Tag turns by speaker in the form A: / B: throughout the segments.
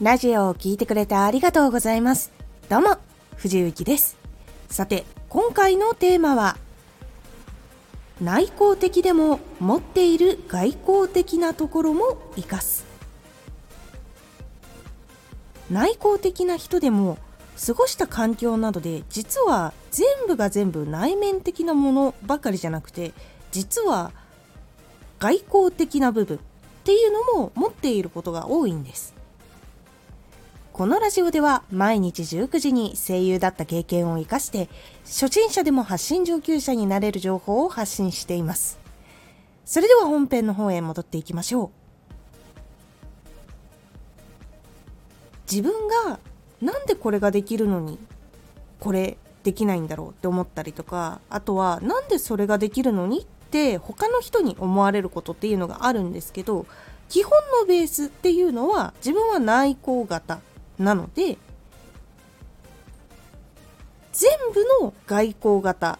A: ラジオを聴いてくれてありがとうございます。どうも、藤幸です。さて、今回のテーマは、内向的でも持っている外向的なところも生かす。内向的な人でも過ごした環境などで実は全部が全部内面的なものばかりじゃなくて実は外交的な部分っていうのも持っていることが多いんですこのラジオでは毎日19時に声優だった経験を生かして初心者でも発信上級者になれる情報を発信しています。それでは本編の方へ戻っていきましょう。自分がなんでこれができるのにこれできないんだろうって思ったりとかあとはなんでそれができるのにって他の人に思われることっていうのがあるんですけど基本のベースっていうのは自分は内向型。なので全部の外交型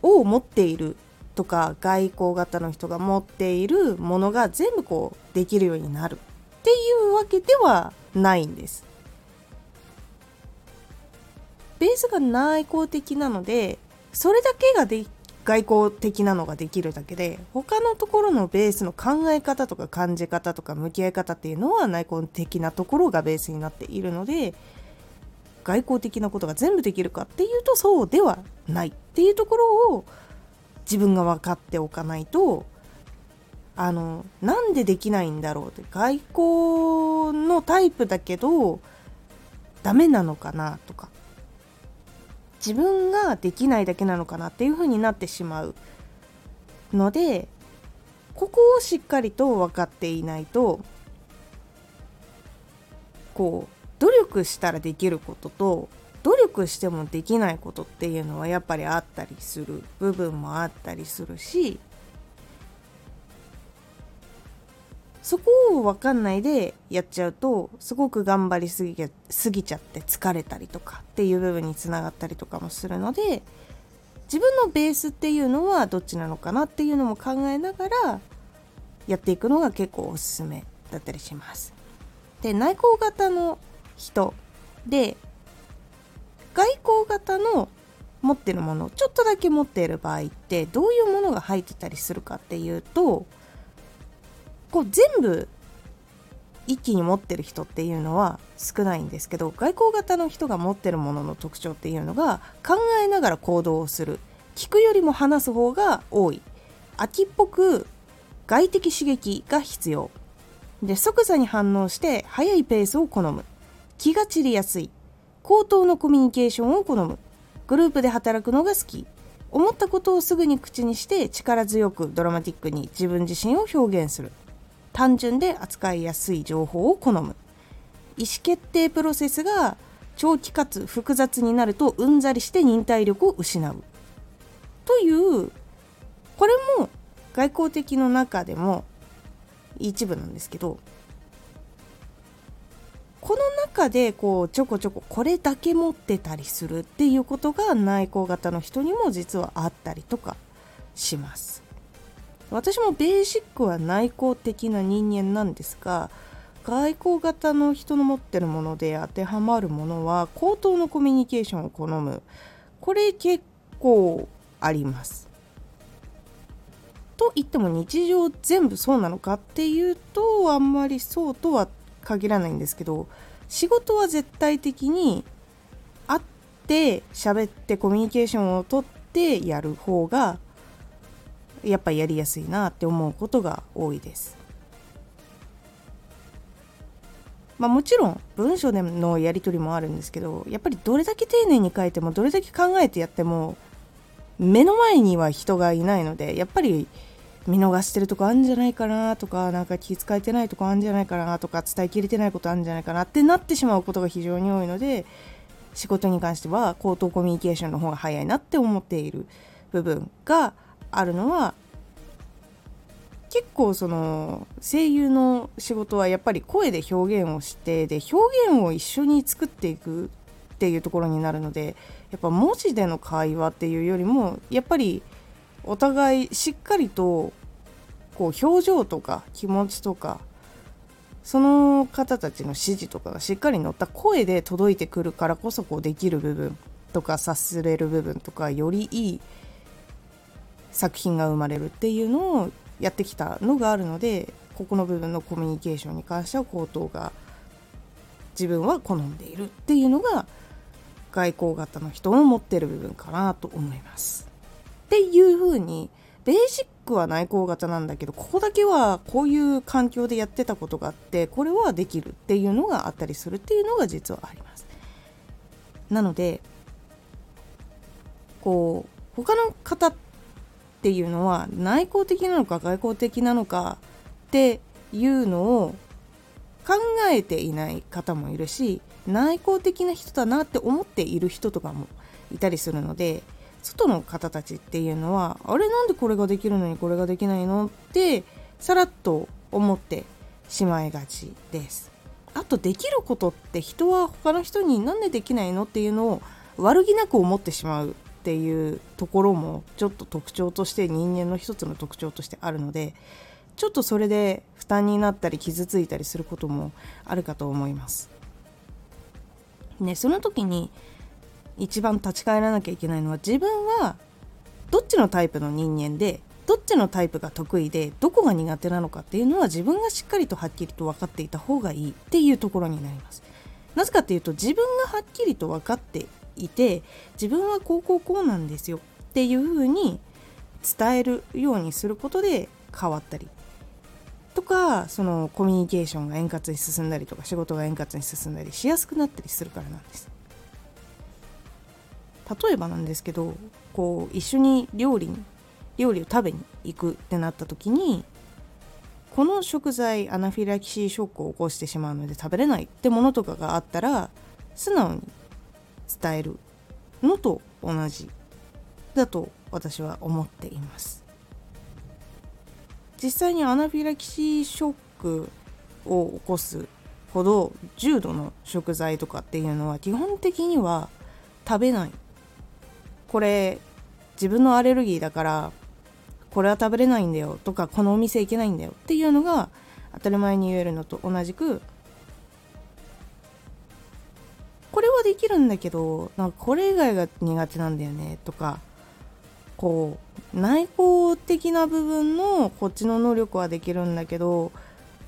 A: を持っているとか外交型の人が持っているものが全部こうできるようになるっていうわけではないんです。ベースが内向的なのでそれだけがで外交的なのができるだけで他のところのベースの考え方とか感じ方とか向き合い方っていうのは内向的なところがベースになっているので外交的なことが全部できるかっていうとそうではないっていうところを自分が分かっておかないとあのなんでできないんだろうって外交のタイプだけどダメなのかなとか自分ができないだけなのかなっていう風になってしまう。のでここをしっかりと分かっていないとこう努力したらできることと努力してもできないことっていうのはやっぱりあったりする部分もあったりするしそこを分かんないでやっちゃうとすごく頑張りすぎすぎちゃって疲れたりとかっていう部分につながったりとかもするので自分のベースっていうのはどっちなのかなっていうのも考えながらやっていくのが結構おすすめだったりします。で内向型の人で外向型の持ってるものちょっとだけ持っている場合ってどういうものが入ってたりするかっていうとこう全部一気に持ってる人っていうのは少ないんですけど外交型の人が持ってるものの特徴っていうのが考えながら行動をする聞くよりも話す方が多い。秋っぽく外的刺激が必要。で即座に反応して速いペースを好む。気が散りやすい。口頭のコミュニケーションを好む。グループで働くのが好き。思ったことをすぐに口にして力強くドラマティックに自分自身を表現する。単純で扱いやすい情報を好む意思決定プロセスが長期かつ複雑になるとうんざりして忍耐力を失うというこれも外交的の中でも一部なんですけどこの中でこうちょこちょここれだけ持ってたりするっていうことが内向型の人にも実はあったりとかします。私もベーシックは内向的な人間なんですが外交型の人の持ってるもので当てはまるものは口頭のコミュニケーションを好むこれ結構あります。と言っても日常全部そうなのかっていうとあんまりそうとは限らないんですけど仕事は絶対的に会って喋ってコミュニケーションをとってやる方がやっぱやりやすいなって思うことが多いです。まあ、もちろん文章でのやり取りもあるんですけどやっぱりどれだけ丁寧に書いてもどれだけ考えてやっても目の前には人がいないのでやっぱり見逃してるとこあるんじゃないかなとかなんか気遣えてないとこあるんじゃないかなとか伝えきれてないことあるんじゃないかなってなってしまうことが非常に多いので仕事に関しては口頭コミュニケーションの方が早いなって思っている部分があるのは結構その声優の仕事はやっぱり声で表現をしてで表現を一緒に作っていくっていうところになるのでやっぱ文字での会話っていうよりもやっぱりお互いしっかりとこう表情とか気持ちとかその方たちの指示とかがしっかり乗った声で届いてくるからこそこうできる部分とか察すれる部分とかよりいい作品が生まれるっていうのをやってきたのがあるのでここの部分のコミュニケーションに関しては口頭が自分は好んでいるっていうのが外交型の人の持ってる部分かなと思います。っていうふうにベーシックは内向型なんだけどここだけはこういう環境でやってたことがあってこれはできるっていうのがあったりするっていうのが実はあります。なのでこう他の方ってていうのは内向的なのか外交的なのかっていうのを考えていない方もいるし内向的な人だなって思っている人とかもいたりするので外の方たちっていうのはあれなんでこれができるのにこれができないのってさらっと思ってしまいがちです。あとできることって人は他の人になんでできないのっていうのを悪気なく思ってしまうっていうところもちょっと特徴として人間の一つの特徴としてあるのでちょっとそれで負担になったり傷ついたりすることもあるかと思います。ね、その時に一番立ち返らなきゃいけないのは自分はどっちのタイプの人間でどっちのタイプが得意でどこが苦手なのかっていうのは自分がしっかりとはっきりと分かっていた方がいいっていうところになります。なぜかっていうと自分がはっきりと分かっていて自分はこうこうこうなんですよっていうふうに伝えるようにすることで変わったりとかそのコミュニケーションが円滑に進んだりとか仕事が円滑に進んだりしやすくなったりするからなんです。例えばなんですけどこう一緒に料理に料理を食べに行くってなった時にこの食材アナフィラキシーショックを起こしてしまうので食べれないってものとかがあったら素直に伝えるのと同じだと私は思っています。実際にアナフィラキシーショックを起こすほど重度の食材とかっていうのは基本的には食べない。これ自分のアレルギーだからこれは食べれないんだよとかこのお店行けないんだよっていうのが当たり前に言えるのと同じくできるんだけどなんかこれ以外が苦手なんだよねとかこう内向的な部分のこっちの能力はできるんだけど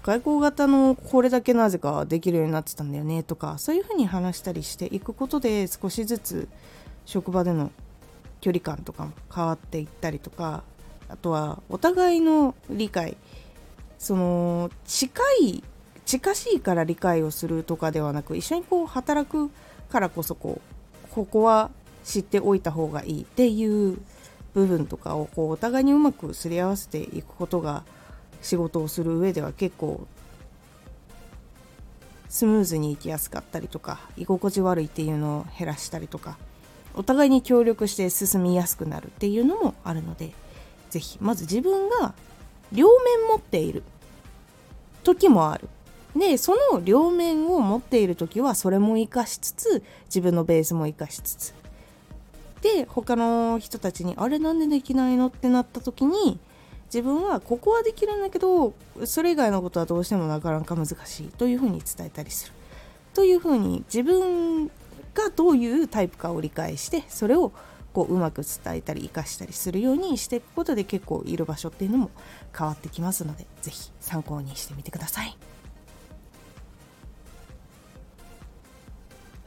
A: 外交型のこれだけなぜかできるようになってたんだよねとかそういうふうに話したりしていくことで少しずつ職場での距離感とかも変わっていったりとかあとはお互いの理解その近い近しいから理解をするとかではなく一緒にこう働くからこそこうここは知っておいた方がいいっていう部分とかをこうお互いにうまくすり合わせていくことが仕事をする上では結構スムーズにいきやすかったりとか居心地悪いっていうのを減らしたりとかお互いに協力して進みやすくなるっていうのもある。ので是非まず自分が両面持っている時もある。でその両面を持っている時はそれも生かしつつ自分のベースも生かしつつで他の人たちにあれなんでできないのってなった時に自分はここはできるんだけどそれ以外のことはどうしてもなかなか難しいというふうに伝えたりするというふうに自分がどういうタイプかを理解してそれをこううまく伝えたり生かしたりするようにしていくことで結構いる場所っていうのも変わってきますので是非参考にしてみてください。